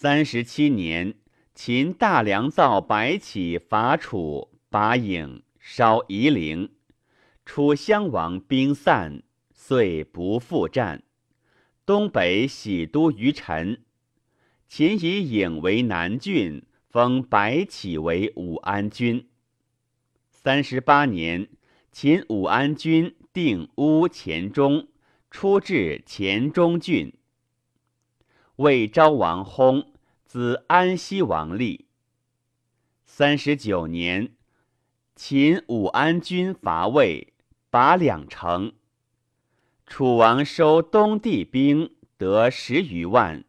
三十七年，秦大良造白起伐楚，拔郢，烧夷陵。楚襄王兵散，遂不复战。东北喜都于陈。秦以郢为南郡，封白起为武安君。三十八年，秦武安君定乌黔中，出至黔中郡。魏昭王薨，子安西王立。三十九年，秦武安君伐魏，拔两城。楚王收东地兵，得十余万。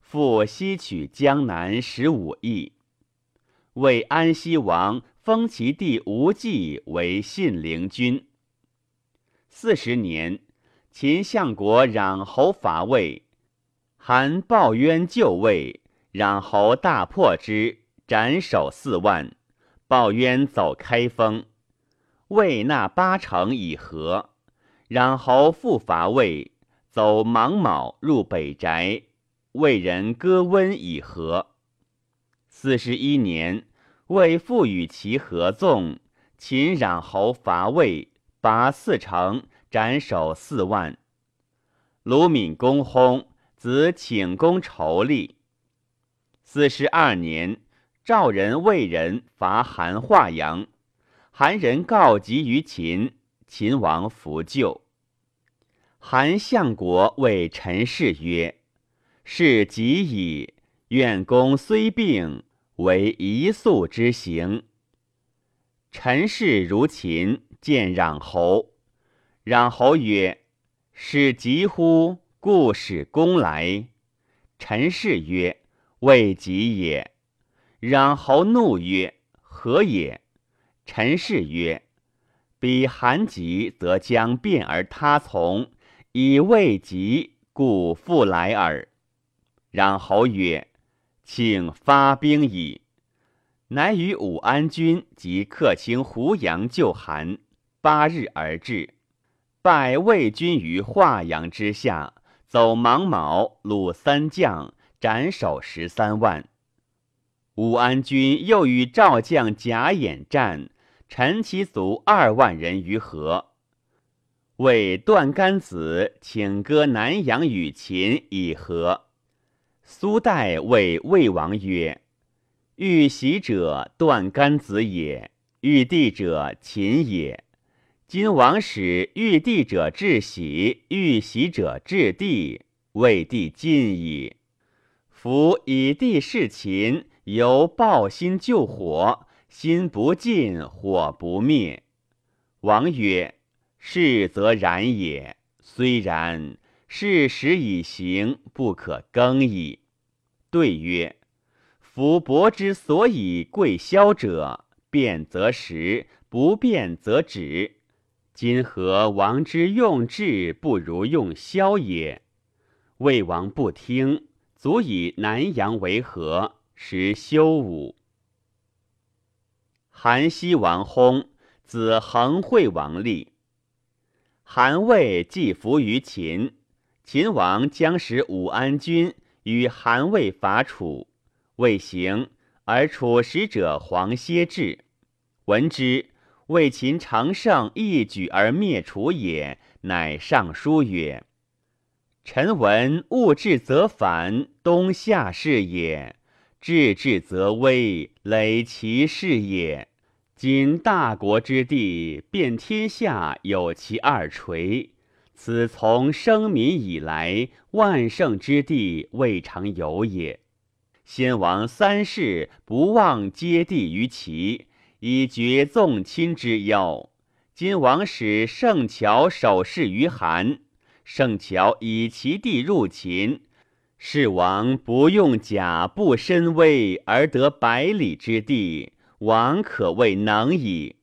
复西取江南十五邑，为安西王封其弟无忌为信陵君。四十年，秦相国攘侯伐魏，韩抱冤就魏，攘侯大破之，斩首四万。抱冤走开封，魏纳八城以和。攘侯复伐魏，走芒卯入北宅。为人割温以和。四十一年，为复与其合纵。秦攘侯伐魏，拔四城，斩首四万。鲁闵公薨，子请公仇立。四十二年，赵人、魏人伐韩华阳，韩人告急于秦，秦王弗救。韩相国谓陈氏曰。是己矣。愿公虽病，为一宿之行。陈氏如秦，见攘侯。攘侯曰：“使疾乎？故使公来。”陈氏曰：“未及也。”攘侯怒曰：“何也？”陈氏曰：“彼韩急，则将变而他从；以未及，故复来耳。”攘侯曰：“请发兵矣。”乃与武安君及客卿胡杨救韩，八日而至，拜魏军于华阳之下，走芒卯，虏三将，斩首十三万。武安君又与赵将贾演战，陈其卒二万人于河。为段干子请割南阳与秦以和。苏代谓魏王曰：“欲袭者断干子也，欲帝者秦也。今王使欲帝者至喜，欲袭者至帝，未帝尽矣。夫以帝事秦，犹抱薪救火，心不尽，火不灭。”王曰：“是则然也。虽然。”事时已行，不可更矣。对曰：夫伯之所以贵萧者，变则实，不变则止。今何王之用智不如用萧也？魏王不听，足以南阳为和，时修武。韩熙王薨，子恒惠王立。韩魏既服于秦。秦王将使武安君与韩魏伐楚，未行，而楚使者黄歇至，闻之，为秦乘胜一举而灭楚也。乃上书曰：“臣闻物至则反，东夏事也；治至则危，累其事也。今大国之地，遍天下有其二垂。”此从生民以来，万圣之地未尝有也。先王三世不忘接地于齐，以绝纵亲之忧。今王使圣乔守势于韩，圣乔以其地入秦，是王不用甲不身威而得百里之地，王可谓能矣。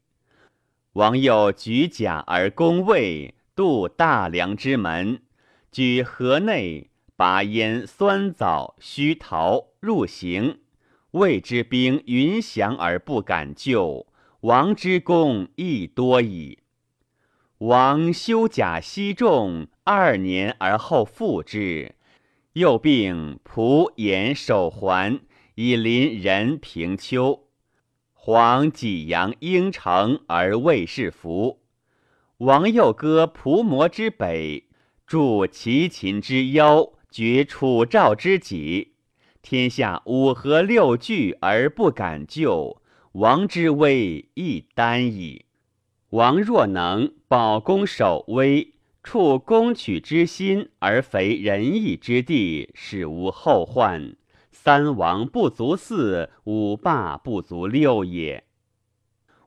王又举甲而攻魏。渡大梁之门，举河内，拔燕、酸枣、须桃入行。魏之兵云降而不敢救，王之功亦多矣。王修甲西众二年而后复之，又并蒲延守环，以临人平丘。皇济阳应城而魏氏服。王又割蒲摩之北，筑齐秦之腰，绝楚赵之己。天下五合六聚而不敢救，王之威亦单矣。王若能保公守威。处攻取之心而肥仁义之地，使无后患。三王不足四，五霸不足六也。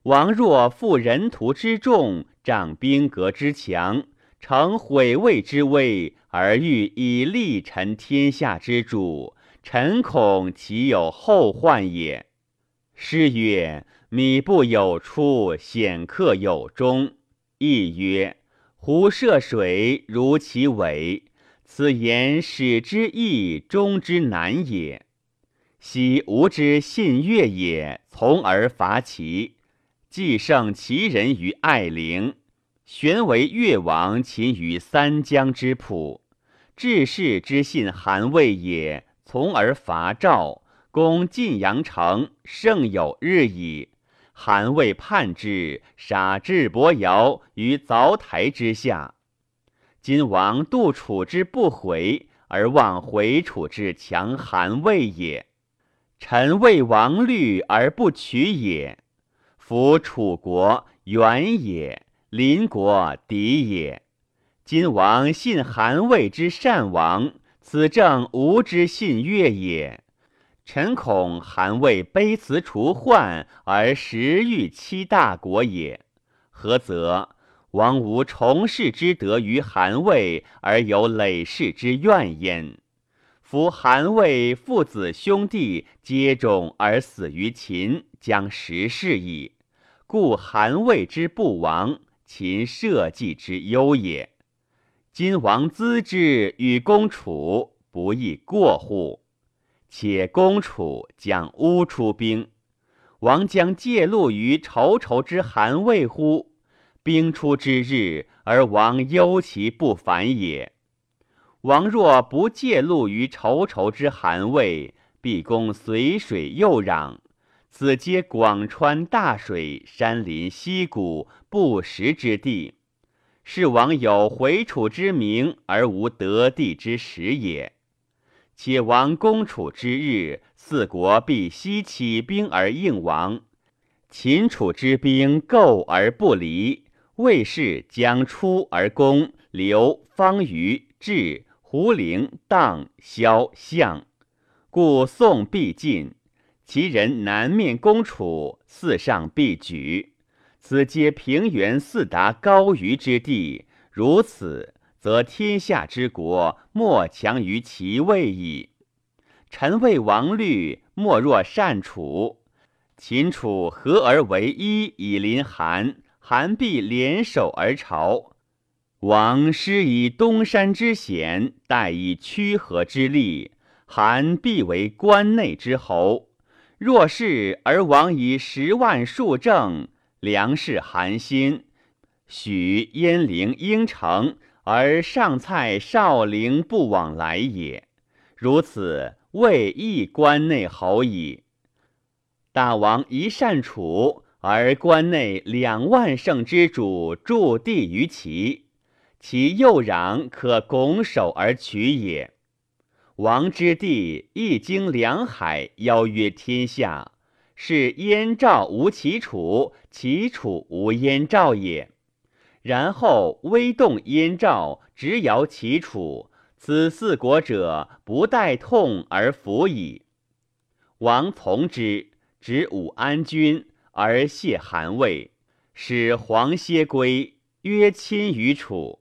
王若负人徒之众，仗兵革之强，成毁魏之威，而欲以立臣天下之主，臣恐其有后患也。诗曰：“米不有出，显客有终。”亦曰。湖涉水如其尾，此言始之易，终之难也。昔吾之信越也，从而伐齐，既胜齐人于爱陵，玄为越王秦于三江之浦。至士之信韩魏也，从而伐赵，攻晋阳城，胜有日矣。韩魏叛之，杀智伯瑶于凿台之下。今王度楚之不回，而望回楚之强韩魏也。臣为王虑而不取也。夫楚国远也，邻国敌也。今王信韩魏之善王，此正吾之信越也。臣恐韩魏卑辞除患而实欲欺大国也，何则？王无重世之德于韩魏，而有累世之怨焉。夫韩魏父子兄弟皆众而死于秦，将实是矣。故韩魏之不亡，秦社稷之忧也。今王资之与公楚，不亦过乎？且公楚将乌出兵，王将借路于仇仇之韩魏乎？兵出之日，而王忧其不反也。王若不借路于仇仇之韩魏，必攻随水右壤，此皆广川大水、山林溪谷、不食之地，是王有回楚之名而无得地之实也。且王攻楚之日，四国必悉起兵而应王。秦楚之兵构而不离，魏氏将出而攻刘、方于、至、胡陵、荡、萧、象，故宋必进。其人南面攻楚，四上必举。此皆平原四达高于之地，如此。则天下之国莫强于其魏矣。臣谓王虑，莫若善楚。秦楚合而为一，以临韩，韩必联手而朝。王师以东山之险，待以曲河之利，韩必为关内之侯。若是而王以十万数正，梁氏寒心，许鄢陵应城。而上蔡少陵不往来也，如此未亦关内侯矣。大王一善楚，而关内两万乘之主驻地于齐，其右壤可拱手而取也。王之地一经两海，邀约天下，是燕赵无齐楚，齐楚无燕赵也。然后威动燕赵，直摇齐楚，此四国者，不待痛而服矣。王从之，执武安君，而谢韩魏，使黄歇归，约亲于楚。